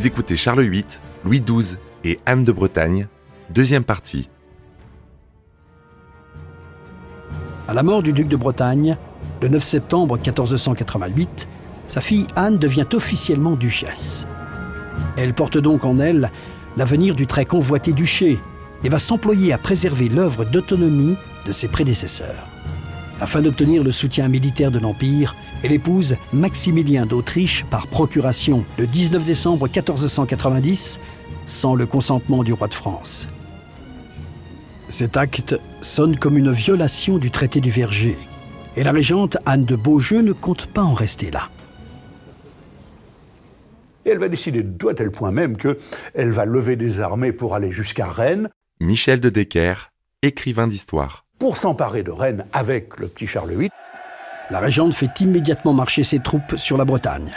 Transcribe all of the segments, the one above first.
Vous écoutez Charles VIII, Louis XII et Anne de Bretagne, deuxième partie. À la mort du duc de Bretagne, le 9 septembre 1488, sa fille Anne devient officiellement duchesse. Elle porte donc en elle l'avenir du très convoité duché et va s'employer à préserver l'œuvre d'autonomie de ses prédécesseurs. Afin d'obtenir le soutien militaire de l'Empire, elle épouse Maximilien d'Autriche par procuration le 19 décembre 1490, sans le consentement du roi de France. Cet acte sonne comme une violation du traité du Verger, et la régente Anne de Beaujeu ne compte pas en rester là. Et elle va décider de à tel point même qu'elle va lever des armées pour aller jusqu'à Rennes. Michel de Decker, écrivain d'histoire. Pour s'emparer de Rennes avec le petit Charles VIII. La régente fait immédiatement marcher ses troupes sur la Bretagne.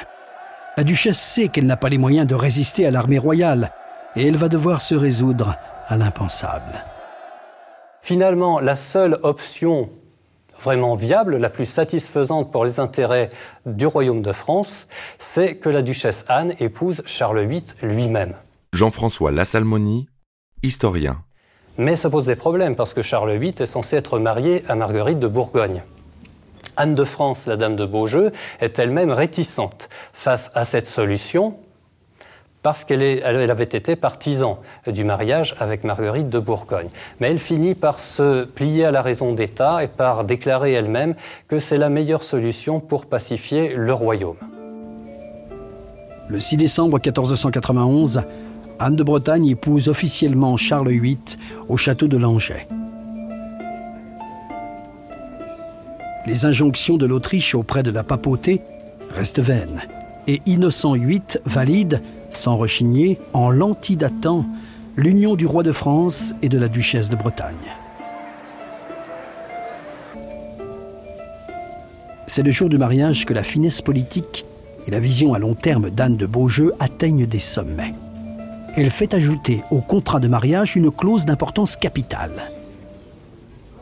La duchesse sait qu'elle n'a pas les moyens de résister à l'armée royale et elle va devoir se résoudre à l'impensable. Finalement, la seule option vraiment viable, la plus satisfaisante pour les intérêts du royaume de France, c'est que la duchesse Anne épouse Charles VIII lui-même. Jean-François Lassalmonie, historien. Mais ça pose des problèmes parce que Charles VIII est censé être marié à Marguerite de Bourgogne. Anne de France, la dame de Beaujeu, est elle-même réticente face à cette solution parce qu'elle avait été partisan du mariage avec Marguerite de Bourgogne. Mais elle finit par se plier à la raison d'État et par déclarer elle-même que c'est la meilleure solution pour pacifier le royaume. Le 6 décembre 1491, Anne de Bretagne épouse officiellement Charles VIII au château de Langeais. Les injonctions de l'Autriche auprès de la papauté restent vaines et Innocent VIII valide sans rechigner, en l'antidatant, l'union du roi de France et de la duchesse de Bretagne. C'est le jour du mariage que la finesse politique et la vision à long terme d'Anne de Beaujeu atteignent des sommets. Elle fait ajouter au contrat de mariage une clause d'importance capitale.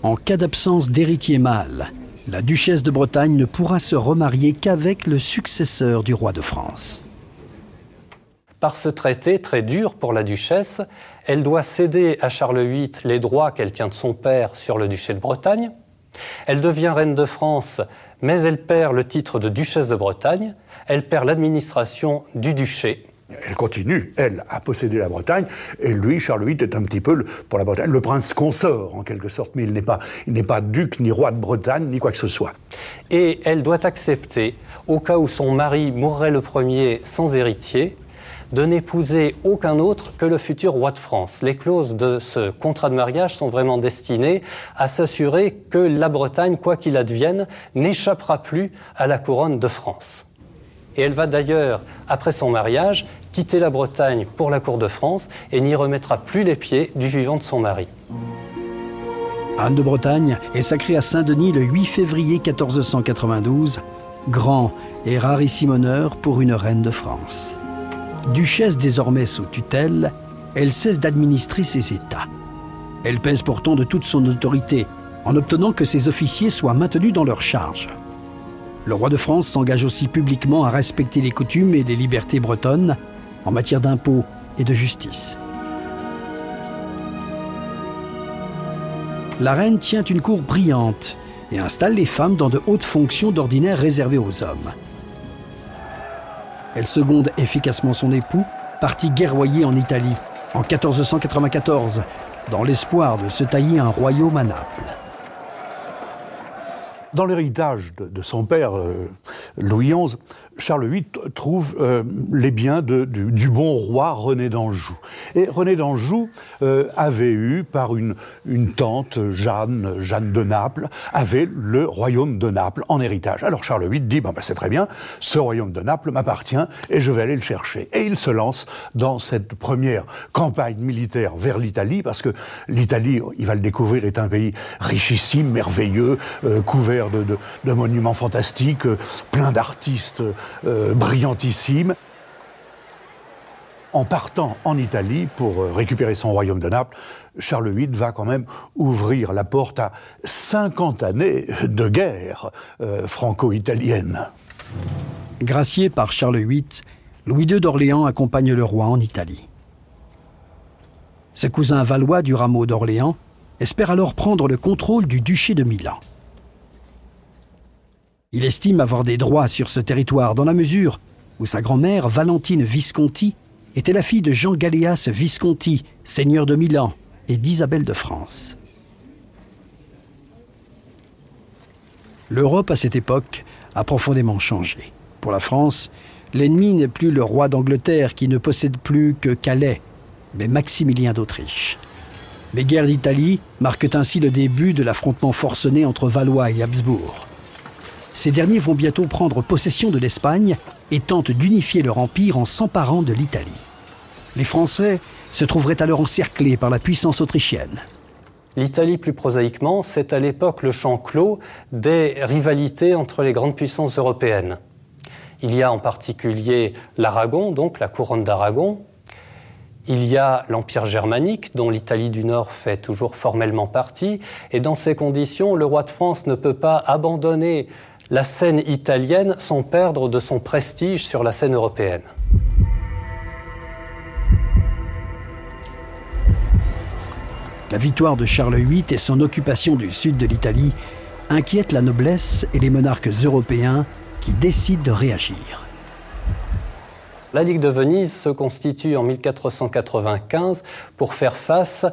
En cas d'absence d'héritier mâle, la duchesse de Bretagne ne pourra se remarier qu'avec le successeur du roi de France. Par ce traité très dur pour la duchesse, elle doit céder à Charles VIII les droits qu'elle tient de son père sur le duché de Bretagne. Elle devient reine de France, mais elle perd le titre de duchesse de Bretagne. Elle perd l'administration du duché. Elle continue, elle, à posséder la Bretagne, et lui, Charles VIII, est un petit peu, pour la Bretagne, le prince consort, en quelque sorte, mais il n'est pas, il n'est pas duc, ni roi de Bretagne, ni quoi que ce soit. Et elle doit accepter, au cas où son mari mourrait le premier sans héritier, de n'épouser aucun autre que le futur roi de France. Les clauses de ce contrat de mariage sont vraiment destinées à s'assurer que la Bretagne, quoi qu'il advienne, n'échappera plus à la couronne de France. Et elle va d'ailleurs, après son mariage, quitter la Bretagne pour la cour de France et n'y remettra plus les pieds du vivant de son mari. Anne de Bretagne est sacrée à Saint-Denis le 8 février 1492, grand et rarissime honneur pour une reine de France. Duchesse désormais sous tutelle, elle cesse d'administrer ses États. Elle pèse pourtant de toute son autorité en obtenant que ses officiers soient maintenus dans leur charge. Le roi de France s'engage aussi publiquement à respecter les coutumes et les libertés bretonnes en matière d'impôts et de justice. La reine tient une cour brillante et installe les femmes dans de hautes fonctions d'ordinaire réservées aux hommes. Elle seconde efficacement son époux, parti guerroyer en Italie en 1494, dans l'espoir de se tailler un royaume à Naples. Dans l'héritage de, son père, euh, Louis XI, Charles VIII trouve euh, les biens du, bon roi René d'Anjou. Et René d'Anjou euh, avait eu, par une, tante, Jeanne, Jeanne de Naples, avait le royaume de Naples en héritage. Alors Charles VIII dit, bon, ben, c'est très bien, ce royaume de Naples m'appartient et je vais aller le chercher. Et il se lance dans cette première campagne militaire vers l'Italie, parce que l'Italie, il va le découvrir, est un pays richissime, merveilleux, euh, couvert de, monuments fantastiques, plein d'artistes euh, brillantissime. En partant en Italie pour euh, récupérer son royaume de Naples, Charles VIII va quand même ouvrir la porte à 50 années de guerre euh, franco-italienne. Gracié par Charles VIII, Louis II d'Orléans accompagne le roi en Italie. Ses cousins valois du rameau d'Orléans espèrent alors prendre le contrôle du duché de Milan. Il estime avoir des droits sur ce territoire dans la mesure où sa grand-mère, Valentine Visconti, était la fille de Jean Galéas Visconti, seigneur de Milan, et d'Isabelle de France. L'Europe à cette époque a profondément changé. Pour la France, l'ennemi n'est plus le roi d'Angleterre qui ne possède plus que Calais, mais Maximilien d'Autriche. Les guerres d'Italie marquent ainsi le début de l'affrontement forcené entre Valois et Habsbourg. Ces derniers vont bientôt prendre possession de l'Espagne et tentent d'unifier leur empire en s'emparant de l'Italie. Les Français se trouveraient alors encerclés par la puissance autrichienne. L'Italie, plus prosaïquement, c'est à l'époque le champ clos des rivalités entre les grandes puissances européennes. Il y a en particulier l'Aragon, donc la couronne d'Aragon, il y a l'Empire germanique, dont l'Italie du Nord fait toujours formellement partie, et dans ces conditions, le roi de France ne peut pas abandonner la scène italienne sans perdre de son prestige sur la scène européenne. La victoire de Charles VIII et son occupation du sud de l'Italie inquiètent la noblesse et les monarques européens qui décident de réagir. La Ligue de Venise se constitue en 1495 pour faire face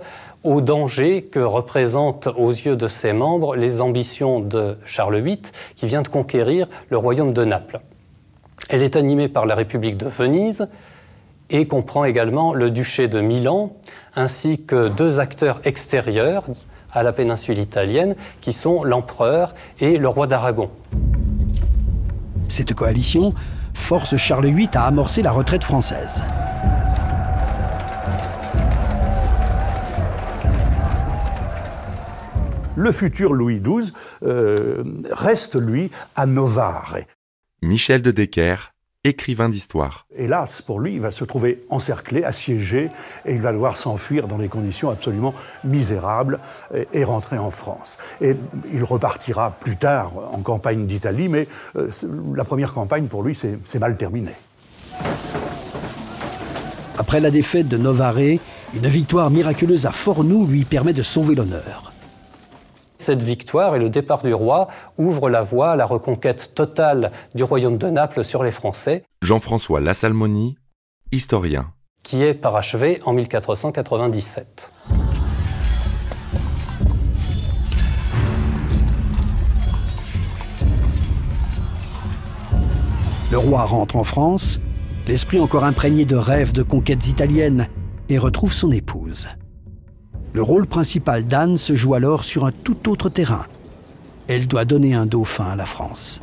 au danger que représentent aux yeux de ses membres les ambitions de Charles VIII qui vient de conquérir le royaume de Naples. Elle est animée par la République de Venise et comprend également le duché de Milan ainsi que deux acteurs extérieurs à la péninsule italienne qui sont l'empereur et le roi d'Aragon. Cette coalition force Charles VIII à amorcer la retraite française. Le futur Louis XII euh, reste, lui, à Novare. Michel de Decker, écrivain d'histoire. Hélas, pour lui, il va se trouver encerclé, assiégé, et il va devoir s'enfuir dans des conditions absolument misérables et, rentrer en France. Et il repartira plus tard en campagne d'Italie, mais euh, la première campagne, pour lui, c'est mal terminé. Après la défaite de Novare, une victoire miraculeuse à Fornoux lui permet de sauver l'honneur. Cette victoire et le départ du roi ouvrent la voie à la reconquête totale du royaume de Naples sur les Français. Jean-François Lassalmoni, historien. Qui est parachevé en 1497. Le roi rentre en France, l'esprit encore imprégné de rêves de conquêtes italiennes, et retrouve son épouse. Le rôle principal d'Anne se joue alors sur un tout autre terrain. Elle doit donner un dauphin à la France.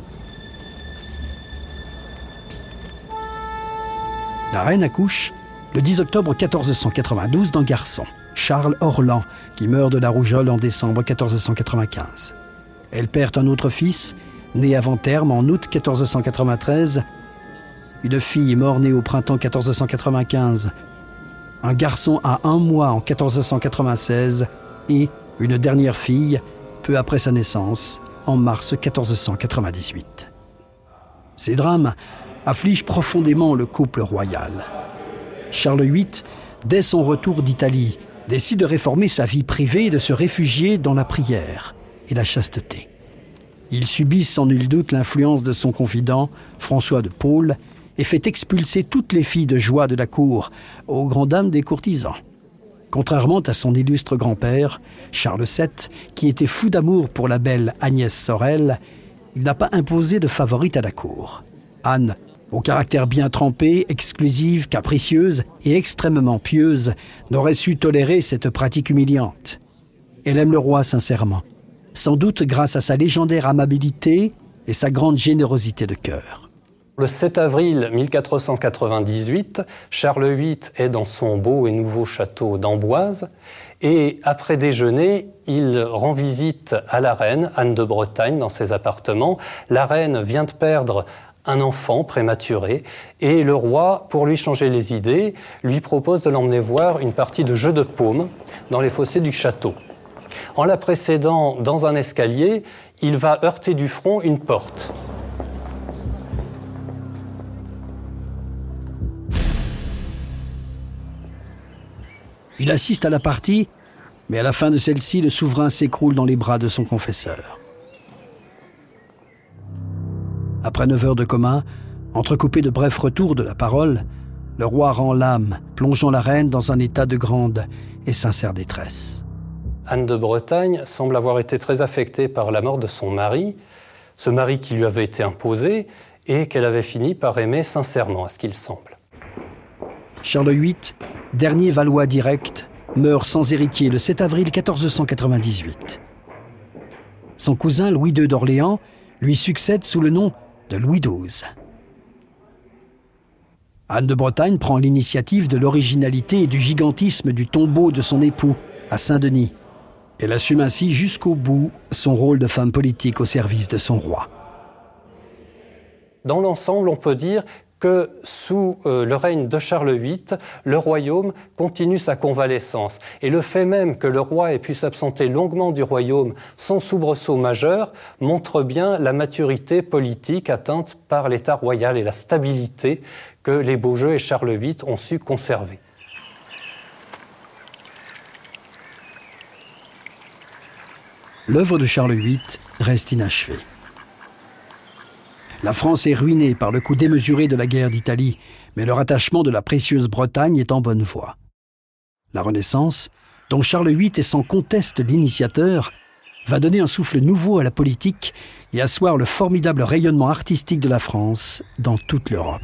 La reine accouche le 10 octobre 1492 d'un garçon, Charles Orlan, qui meurt de la rougeole en décembre 1495. Elle perd un autre fils, né avant terme en août 1493, une fille mort-née au printemps 1495, un garçon à un mois en 1496 et une dernière fille peu après sa naissance, en mars 1498. Ces drames affligent profondément le couple royal. Charles VIII, dès son retour d'Italie, décide de réformer sa vie privée et de se réfugier dans la prière et la chasteté. Il subit sans nul doute l'influence de son confident, François de Paul, et fait expulser toutes les filles de joie de la cour, aux grandes dames des courtisans. Contrairement à son illustre grand-père, Charles VII, qui était fou d'amour pour la belle Agnès Sorel, il n'a pas imposé de favorite à la cour. Anne, au caractère bien trempé, exclusive, capricieuse et extrêmement pieuse, n'aurait su tolérer cette pratique humiliante. Elle aime le roi sincèrement, sans doute grâce à sa légendaire amabilité et sa grande générosité de cœur. Le 7 avril 1498, Charles VIII est dans son beau et nouveau château d'Amboise et après déjeuner, il rend visite à la reine Anne de Bretagne dans ses appartements. La reine vient de perdre un enfant prématuré et le roi, pour lui changer les idées, lui propose de l'emmener voir une partie de jeu de paume dans les fossés du château. En la précédant dans un escalier, il va heurter du front une porte. Il assiste à la partie, mais à la fin de celle-ci, le souverain s'écroule dans les bras de son confesseur. Après neuf heures de coma, entrecoupé de brefs retours de la parole, le roi rend l'âme, plongeant la reine dans un état de grande et sincère détresse. Anne de Bretagne semble avoir été très affectée par la mort de son mari, ce mari qui lui avait été imposé et qu'elle avait fini par aimer sincèrement, à ce qu'il semble. Charles VIII, dernier Valois direct, meurt sans héritier le 7 avril 1498. Son cousin Louis II d'Orléans lui succède sous le nom de Louis XII. Anne de Bretagne prend l'initiative de l'originalité et du gigantisme du tombeau de son époux à Saint-Denis. Elle assume ainsi jusqu'au bout son rôle de femme politique au service de son roi. Dans l'ensemble, on peut dire que sous euh, le règne de Charles VIII, le royaume continue sa convalescence. Et le fait même que le roi ait pu s'absenter longuement du royaume sans soubresaut majeur montre bien la maturité politique atteinte par l'État royal et la stabilité que les Beaujeux et Charles VIII ont su conserver. L'œuvre de Charles VIII reste inachevée. La France est ruinée par le coup démesuré de la guerre d'Italie, mais le rattachement de la précieuse Bretagne est en bonne voie. La Renaissance, dont Charles VIII est sans conteste l'initiateur, va donner un souffle nouveau à la politique et asseoir le formidable rayonnement artistique de la France dans toute l'Europe.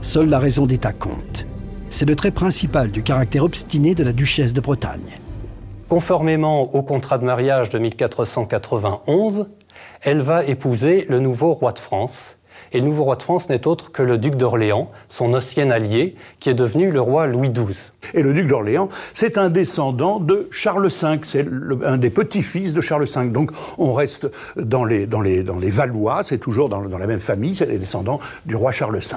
Seule la raison d'État compte. C'est le trait principal du caractère obstiné de la duchesse de Bretagne. Conformément au contrat de mariage de 1491, elle va épouser le nouveau roi de France. Et le nouveau roi de France n'est autre que le duc d'Orléans, son ancien allié, qui est devenu le roi Louis XII. Et le duc d'Orléans, c'est un descendant de Charles V, c'est un des petits-fils de Charles V. Donc on reste dans les, dans les, dans les Valois, c'est toujours dans, dans la même famille, c'est les descendants du roi Charles V.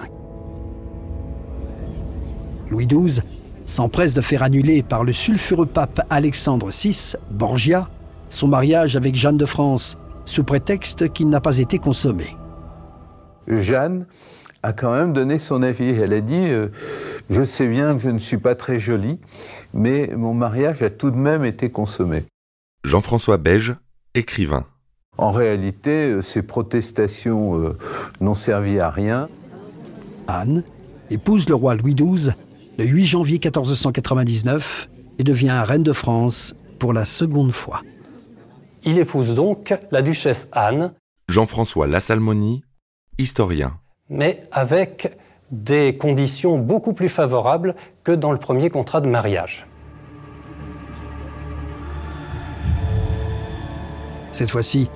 Louis XII s'empresse de faire annuler par le sulfureux pape Alexandre VI, Borgia, son mariage avec Jeanne de France, sous prétexte qu'il n'a pas été consommé. Jeanne a quand même donné son avis. Elle a dit euh, Je sais bien que je ne suis pas très jolie, mais mon mariage a tout de même été consommé. Jean-François Beige, écrivain. En réalité, euh, ces protestations euh, n'ont servi à rien. Anne épouse le roi Louis XII le 8 janvier 1499 et devient reine de France pour la seconde fois. Il épouse donc la duchesse Anne. Jean-François Lassalmoni, historien. Mais avec des conditions beaucoup plus favorables que dans le premier contrat de mariage. Cette fois-ci,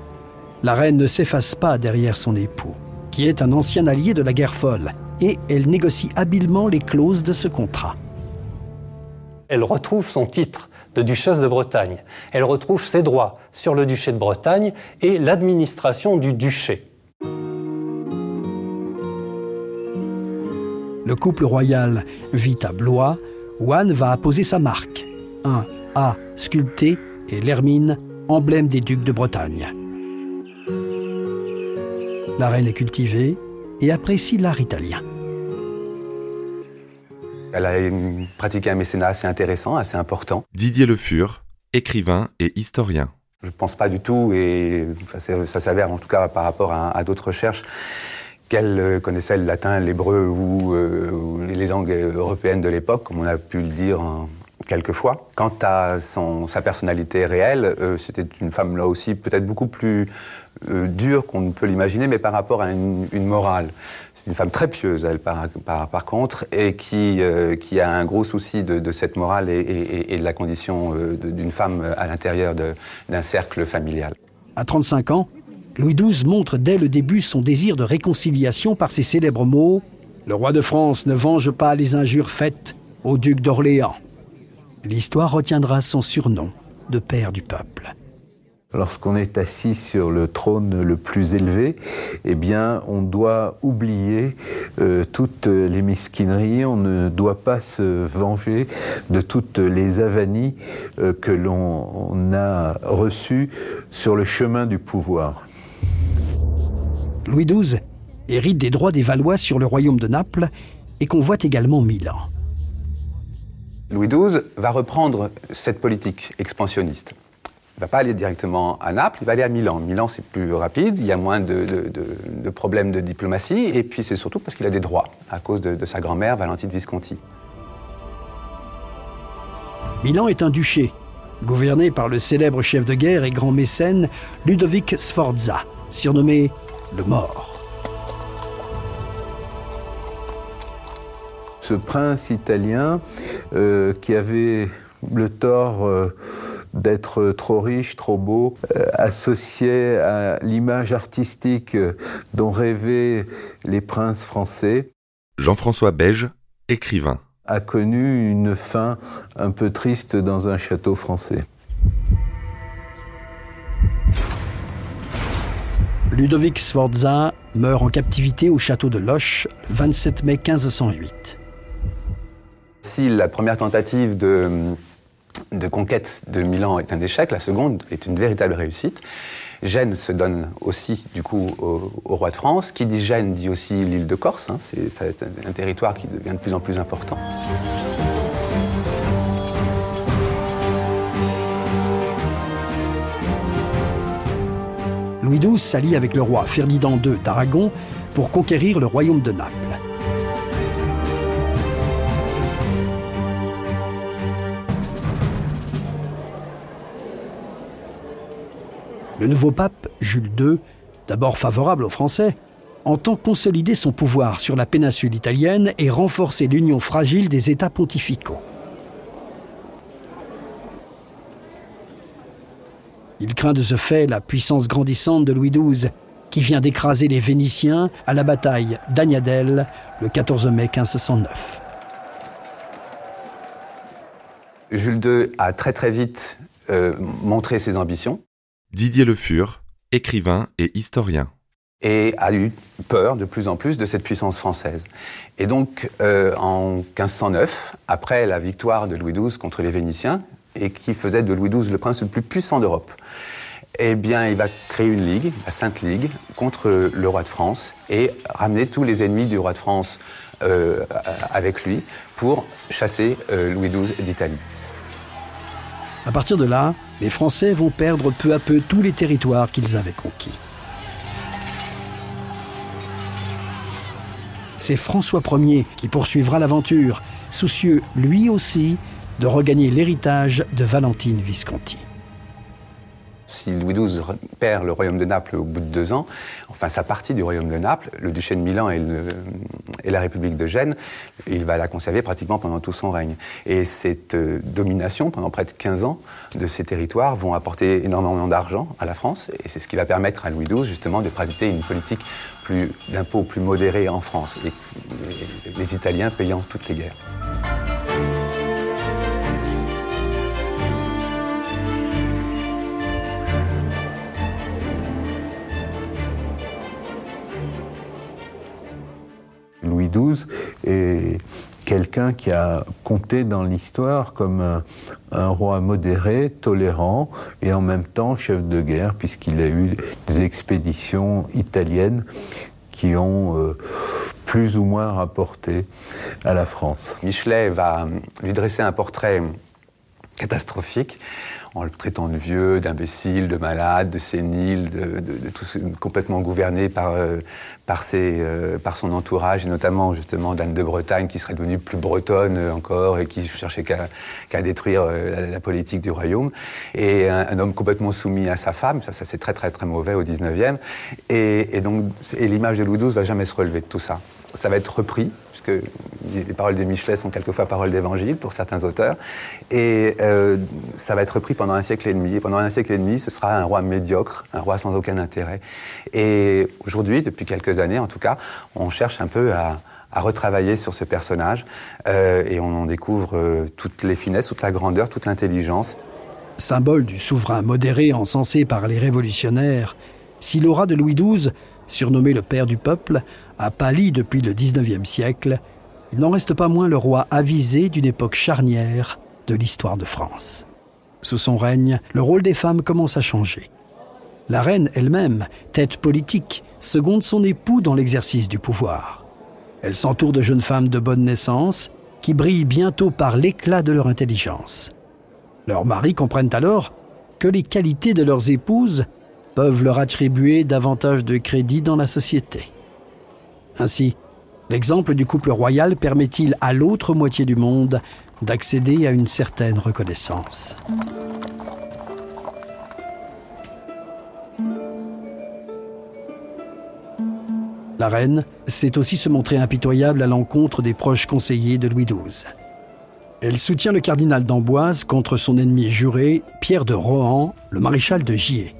la reine ne s'efface pas derrière son époux, qui est un ancien allié de la guerre folle et elle négocie habilement les clauses de ce contrat. Elle retrouve son titre de duchesse de Bretagne. Elle retrouve ses droits sur le duché de Bretagne et l'administration du duché. Le couple royal vit à Blois, où Anne va apposer sa marque, un A sculpté et l'hermine, emblème des ducs de Bretagne. La reine est cultivée, et apprécie l'art italien. Elle a pratiqué un mécénat assez intéressant, assez important. Didier Le Fur, écrivain et historien. Je ne pense pas du tout, et ça, s'avère en tout cas par rapport à, d'autres recherches, qu'elle euh, connaissait le latin, l'hébreu ou, euh, les langues européennes de l'époque, comme on a pu le dire quelquefois. Quant à son, sa personnalité réelle, euh, c'était une femme là aussi peut-être beaucoup plus euh, dure qu'on ne peut l'imaginer, mais par rapport à une, morale. C'est une femme très pieuse, elle, par, par, contre, et qui, euh, qui a un gros souci de, cette morale et, et, de la condition d'une femme à l'intérieur d'un cercle familial. À 35 ans, Louis XII montre dès le début son désir de réconciliation par ses célèbres mots Le roi de France ne venge pas les injures faites au duc d'Orléans l'histoire retiendra son surnom de père du peuple. Lorsqu'on est assis sur le trône le plus élevé, eh bien, on doit oublier euh, toutes les mesquineries, on ne doit pas se venger de toutes les avanies euh, que l'on a reçues sur le chemin du pouvoir. Louis XII hérite des droits des Valois sur le royaume de Naples et convoite également Milan. Louis XII va reprendre cette politique expansionniste. Il ne va pas aller directement à Naples, il va aller à Milan. Milan, c'est plus rapide, il y a moins de, problèmes de diplomatie, et puis c'est surtout parce qu'il a des droits, à cause de, sa grand-mère, Valentine Visconti. Milan est un duché, gouverné par le célèbre chef de guerre et grand mécène Ludovic Sforza, surnommé le Mort. Ce prince italien euh, qui avait le tort euh, d'être trop riche, trop beau, euh, associé à l'image artistique dont rêvaient les princes français. Jean-François Beige, écrivain. A connu une fin un peu triste dans un château français. Ludovic Sforza meurt en captivité au château de Loche le 27 mai 1508. Si la première tentative de, de conquête de Milan est un échec, la seconde est une véritable réussite. Gênes se donne aussi du coup au, roi de France. Qui dit Gênes dit aussi l'île de Corse. Hein. C'est un territoire qui devient de plus en plus important. Louis XII s'allie avec le roi Ferdinand II d'Aragon pour conquérir le royaume de Naples. Le nouveau pape, Jules II, d'abord favorable aux Français, entend consolider son pouvoir sur la péninsule italienne et renforcer l'union fragile des États pontificaux. Il craint de ce fait la puissance grandissante de Louis XII, qui vient d'écraser les Vénitiens à la bataille d'Agnadel le 14 mai 1509. Jules II a très très vite euh, montré ses ambitions. Didier Le Fur, écrivain et historien. Et a eu peur de plus en plus de cette puissance française. Et donc, euh, en 1509, après la victoire de Louis XII contre les Vénitiens, et qui faisait de Louis XII le prince le plus puissant d'Europe, eh bien, il va créer une ligue, la Sainte Ligue, contre le roi de France et ramener tous les ennemis du roi de France euh, avec lui pour chasser euh, Louis XII d'Italie. À partir de là, les Français vont perdre peu à peu tous les territoires qu'ils avaient conquis. C'est François Ier qui poursuivra l'aventure, soucieux lui aussi de regagner l'héritage de Valentine Visconti. Si Louis XII perd le royaume de Naples au bout de deux ans, enfin sa partie du royaume de Naples, le duché de Milan et, la République de Gênes, il va la conserver pratiquement pendant tout son règne. Et cette euh, domination, pendant près de 15 ans, de ces territoires vont apporter énormément d'argent à la France, et c'est ce qui va permettre à Louis XII justement de pratiquer une politique d'impôts plus modérée en France, et les Italiens payant toutes les guerres. XII est quelqu'un qui a compté dans l'histoire comme un, roi modéré, tolérant et en même temps chef de guerre, puisqu'il a eu des expéditions italiennes qui ont euh, plus ou moins rapporté à la France. Michelet va lui dresser un portrait catastrophique en le traitant de vieux, d'imbécile, de malade, de sénile, de, tout, complètement gouverné par, euh, euh, par son entourage, et notamment justement d'Anne de Bretagne, qui serait devenue plus bretonne encore et qui cherchait qu'à détruire euh, la, politique du royaume. Et un, homme complètement soumis à sa femme, ça, c'est très très très mauvais au 19e. Et, donc, et l'image de Louis XII va jamais se relever de tout ça. Ça va être repris que les paroles de Michelet sont quelquefois paroles d'évangile pour certains auteurs. Et euh, ça va être repris pendant un siècle et demi. Et pendant un siècle et demi, ce sera un roi médiocre, un roi sans aucun intérêt. Et aujourd'hui, depuis quelques années en tout cas, on cherche un peu à, retravailler sur ce personnage euh, et on en découvre euh, toutes les finesses, toute la grandeur, toute l'intelligence. Symbole du souverain modéré encensé par les révolutionnaires, si l'aura de Louis XII, surnommé le père du peuple, a pâli depuis le XIXe siècle, il n'en reste pas moins le roi avisé d'une époque charnière de l'histoire de France. Sous son règne, le rôle des femmes commence à changer. La reine elle-même, tête politique, seconde son époux dans l'exercice du pouvoir. Elle s'entoure de jeunes femmes de bonne naissance qui brillent bientôt par l'éclat de leur intelligence. Leurs maris comprennent alors que les qualités de leurs épouses peuvent leur attribuer davantage de crédit dans la société. Ainsi, l'exemple du couple royal permet-il à l'autre moitié du monde d'accéder à une certaine reconnaissance. La reine sait aussi se montrer impitoyable à l'encontre des proches conseillers de Louis XII. Elle soutient le cardinal d'Amboise contre son ennemi juré, Pierre de Rohan, le maréchal de Gier.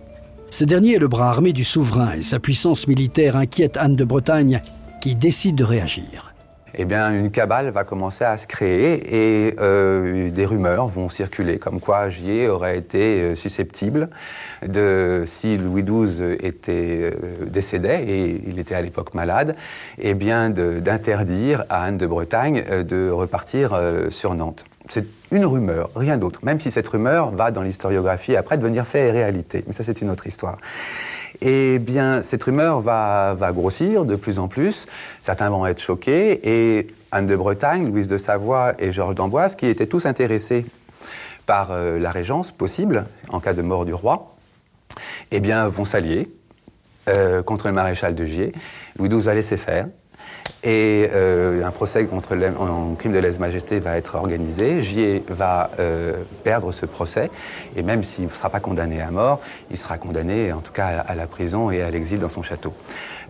Ce dernier est le bras armé du souverain et sa puissance militaire inquiète Anne de Bretagne qui décide de réagir eh bien, une cabale va commencer à se créer et euh, des rumeurs vont circuler comme quoi Gier aurait été euh, susceptible de, si Louis XII était euh, décédé et il était à l'époque malade, eh bien, d'interdire à Anne de Bretagne de repartir sur Nantes. C'est une rumeur, rien d'autre, même si cette rumeur va dans l'historiographie après devenir fait et réalité. Mais ça, c'est une autre histoire. Eh bien, cette rumeur va, grossir de plus en plus. Certains vont être choqués. Et Anne de Bretagne, Louise de Savoie et Georges d'Amboise, qui étaient tous intéressés par euh, la régence possible en cas de mort du roi, eh bien, vont s'allier euh, contre le maréchal de Gier. Louis XII va laisser faire. Et euh, un procès contre un crime de lèse-majesté va être organisé. Gier va euh, perdre ce procès. Et même s'il ne sera pas condamné à mort, il sera condamné en tout cas à, la prison et à l'exil dans son château.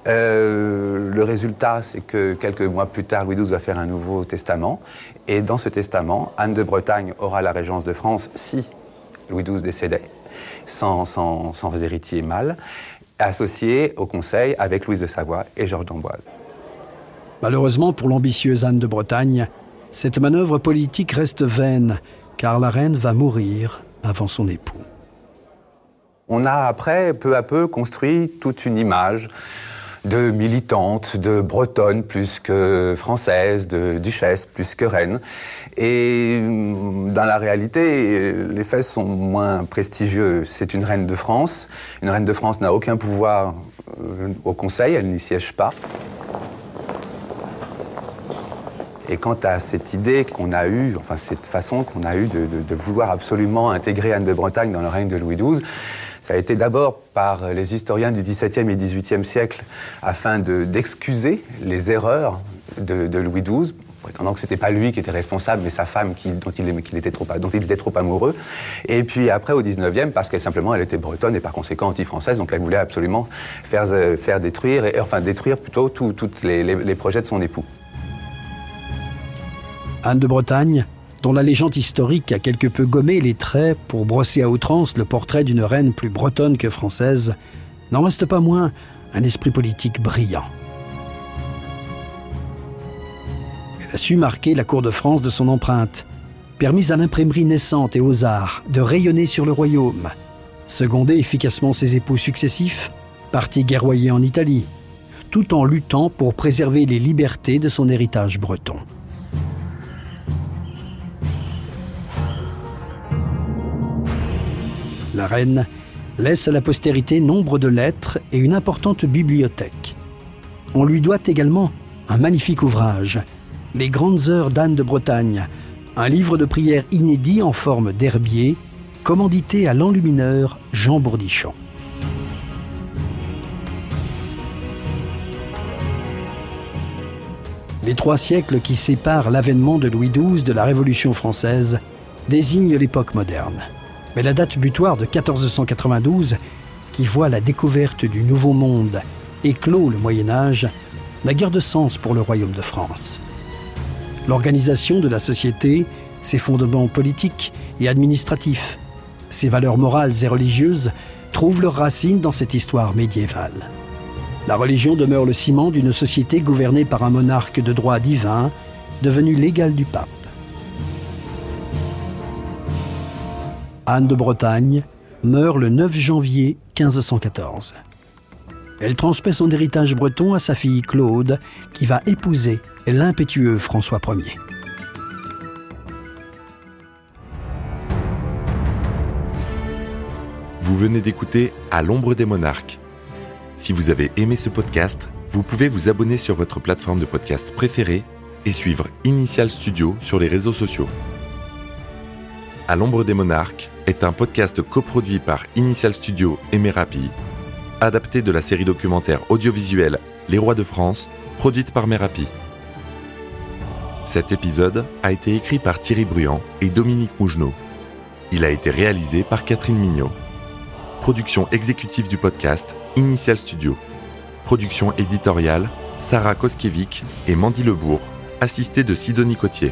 Euh, le résultat, c'est que quelques mois plus tard, Louis XII va faire un nouveau testament. Et dans ce testament, Anne de Bretagne aura la régence de France si Louis XII décédait, sans héritier mâle, associé au conseil avec Louise de Savoie et Georges d'Amboise. Malheureusement pour l'ambitieuse Anne de Bretagne, cette manœuvre politique reste vaine, car la reine va mourir avant son époux. On a après, peu à peu, construit toute une image de militante, de bretonne plus que française, de duchesse plus que reine. Et mm, dans la réalité, les faits sont moins prestigieux. C'est une reine de France. Une reine de France n'a aucun pouvoir euh, au Conseil, elle n'y siège pas. Et quant à cette idée qu'on a eue, enfin cette façon qu'on a eue de, vouloir absolument intégrer Anne de Bretagne dans le règne de Louis XII, ça a été d'abord par les historiens du XVIIe et XVIIIe siècle afin d'excuser les erreurs de, Louis XII, prétendant que c'était pas lui qui était responsable, mais sa femme dont, il, était trop, amoureux. Et puis après, au 19e, parce qu'elle simplement, elle était bretonne et par conséquent anti-française, donc elle voulait absolument faire, euh, détruire, et, enfin détruire plutôt tous les projets de son époux. Anne de Bretagne, dont la légende historique a quelque peu gommé les traits pour brosser à outrance le portrait d'une reine plus bretonne que française, n'en reste pas moins un esprit politique brillant. Elle a su marquer la cour de France de son empreinte, permis à l'imprimerie naissante et aux arts de rayonner sur le royaume, secondé efficacement ses époux successifs, parti guerroyer en Italie, tout en luttant pour préserver les libertés de son héritage breton. La reine laisse à la postérité nombre de lettres et une importante bibliothèque. On lui doit également un magnifique ouvrage, Les Grandes Heures d'Anne de Bretagne, un livre de prières inédit en forme d'herbier, commandité à l'enlumineur Jean Bourdichon. Les trois siècles qui séparent l'avènement de Louis XII de la Révolution française désignent l'époque moderne. Mais la date butoir de 1492, qui voit la découverte du Nouveau Monde et clôt le Moyen Âge, n'a guère de sens pour le Royaume de France. L'organisation de la société, ses fondements politiques et administratifs, ses valeurs morales et religieuses trouvent leurs racines dans cette histoire médiévale. La religion demeure le ciment d'une société gouvernée par un monarque de droit divin, devenu l'égal du pape. Anne de Bretagne meurt le 9 janvier 1514. Elle transmet son héritage breton à sa fille Claude, qui va épouser l'impétueux François Ier. Vous venez d'écouter À l'ombre des monarques. Si vous avez aimé ce podcast, vous pouvez vous abonner sur votre plateforme de podcast préférée et suivre Initial Studio sur les réseaux sociaux. À l'ombre des monarques est un podcast coproduit par Initial Studio et Merapi, adapté de la série documentaire audiovisuelle Les Rois de France, produite par Merapi. Cet épisode a été écrit par Thierry Bruand et Dominique Mougenot. Il a été réalisé par Catherine Mignot. Production exécutive du podcast Initial Studio. Production éditoriale Sarah Koskiewicz et Mandy Lebourg, assistée de Sidonie Cotier.